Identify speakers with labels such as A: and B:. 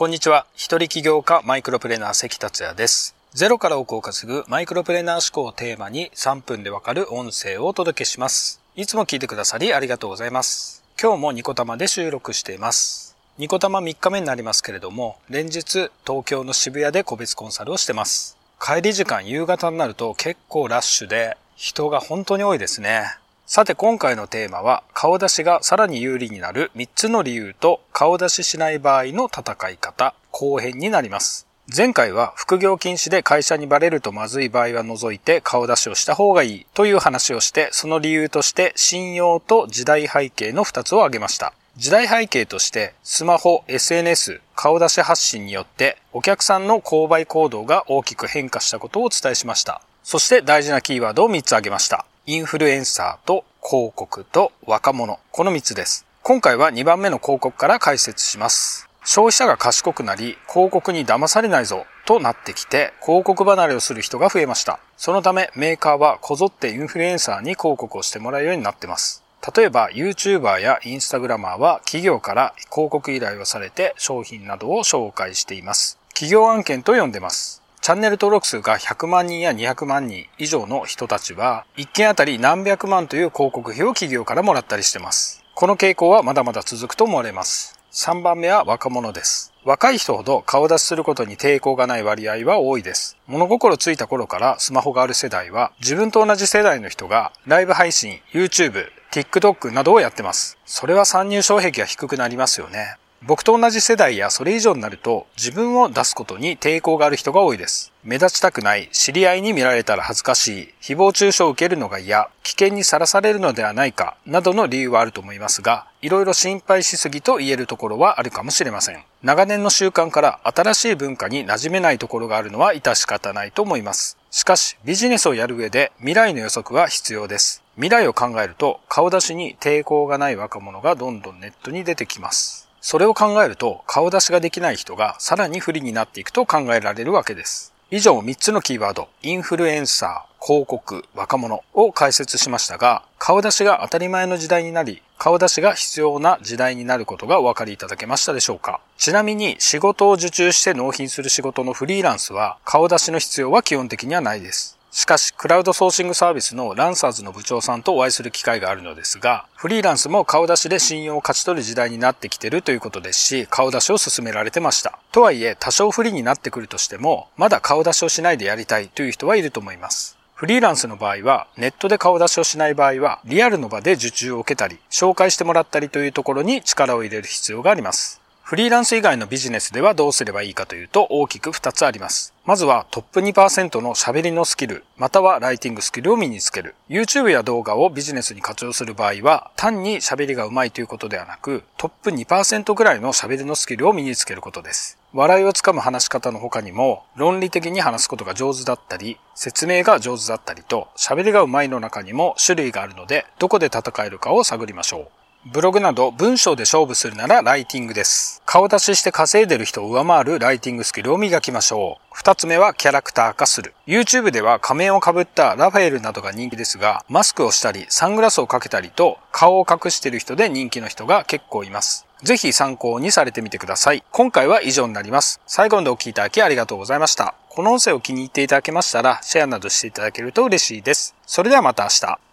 A: こんにちは。一人起業家マイクロプレーナー関達也です。ゼロから億を稼ぐマイクロプレーナー思考をテーマに3分でわかる音声をお届けします。いつも聞いてくださりありがとうございます。今日もニコタマで収録しています。ニコタマ3日目になりますけれども、連日東京の渋谷で個別コンサルをしてます。帰り時間夕方になると結構ラッシュで人が本当に多いですね。さて今回のテーマは顔出しがさらに有利になる3つの理由と顔出ししない場合の戦い方後編になります。前回は副業禁止で会社にバレるとまずい場合は除いて顔出しをした方がいいという話をしてその理由として信用と時代背景の2つを挙げました。時代背景としてスマホ、SNS、顔出し発信によってお客さんの購買行動が大きく変化したことをお伝えしました。そして大事なキーワードを3つ挙げました。インフルエンサーと広告と若者。この3つです。今回は2番目の広告から解説します。消費者が賢くなり、広告に騙されないぞとなってきて、広告離れをする人が増えました。そのためメーカーはこぞってインフルエンサーに広告をしてもらうようになってます。例えば YouTuber や Instagramer は企業から広告依頼をされて商品などを紹介しています。企業案件と呼んでます。チャンネル登録数が100万人や200万人以上の人たちは、1件あたり何百万という広告費を企業からもらったりしてます。この傾向はまだまだ続くと思われます。3番目は若者です。若い人ほど顔出しすることに抵抗がない割合は多いです。物心ついた頃からスマホがある世代は、自分と同じ世代の人がライブ配信、YouTube、TikTok などをやってます。それは参入障壁が低くなりますよね。僕と同じ世代やそれ以上になると自分を出すことに抵抗がある人が多いです。目立ちたくない、知り合いに見られたら恥ずかしい、誹謗中傷を受けるのが嫌、危険にさらされるのではないか、などの理由はあると思いますが、いろいろ心配しすぎと言えるところはあるかもしれません。長年の習慣から新しい文化に馴染めないところがあるのは致し方ないと思います。しかし、ビジネスをやる上で未来の予測は必要です。未来を考えると顔出しに抵抗がない若者がどんどんネットに出てきます。それを考えると顔出しができない人がさらに不利になっていくと考えられるわけです。以上3つのキーワード、インフルエンサー、広告、若者を解説しましたが、顔出しが当たり前の時代になり、顔出しが必要な時代になることがお分かりいただけましたでしょうかちなみに仕事を受注して納品する仕事のフリーランスは顔出しの必要は基本的にはないです。しかし、クラウドソーシングサービスのランサーズの部長さんとお会いする機会があるのですが、フリーランスも顔出しで信用を勝ち取る時代になってきてるということですし、顔出しを進められてました。とはいえ、多少不利になってくるとしても、まだ顔出しをしないでやりたいという人はいると思います。フリーランスの場合は、ネットで顔出しをしない場合は、リアルの場で受注を受けたり、紹介してもらったりというところに力を入れる必要があります。フリーランス以外のビジネスではどうすればいいかというと大きく2つあります。まずはトップ2%の喋りのスキル、またはライティングスキルを身につける。YouTube や動画をビジネスに活用する場合は、単に喋りが上手いということではなく、トップ2%ぐらいの喋りのスキルを身につけることです。笑いをつかむ話し方の他にも、論理的に話すことが上手だったり、説明が上手だったりと、喋りが上手いの中にも種類があるので、どこで戦えるかを探りましょう。ブログなど文章で勝負するならライティングです。顔出しして稼いでる人を上回るライティングスキルを磨きましょう。二つ目はキャラクター化する。YouTube では仮面をかぶったラファエルなどが人気ですが、マスクをしたり、サングラスをかけたりと、顔を隠している人で人気の人が結構います。ぜひ参考にされてみてください。今回は以上になります。最後までお聴きいただきありがとうございました。この音声を気に入っていただけましたら、シェアなどしていただけると嬉しいです。それではまた明日。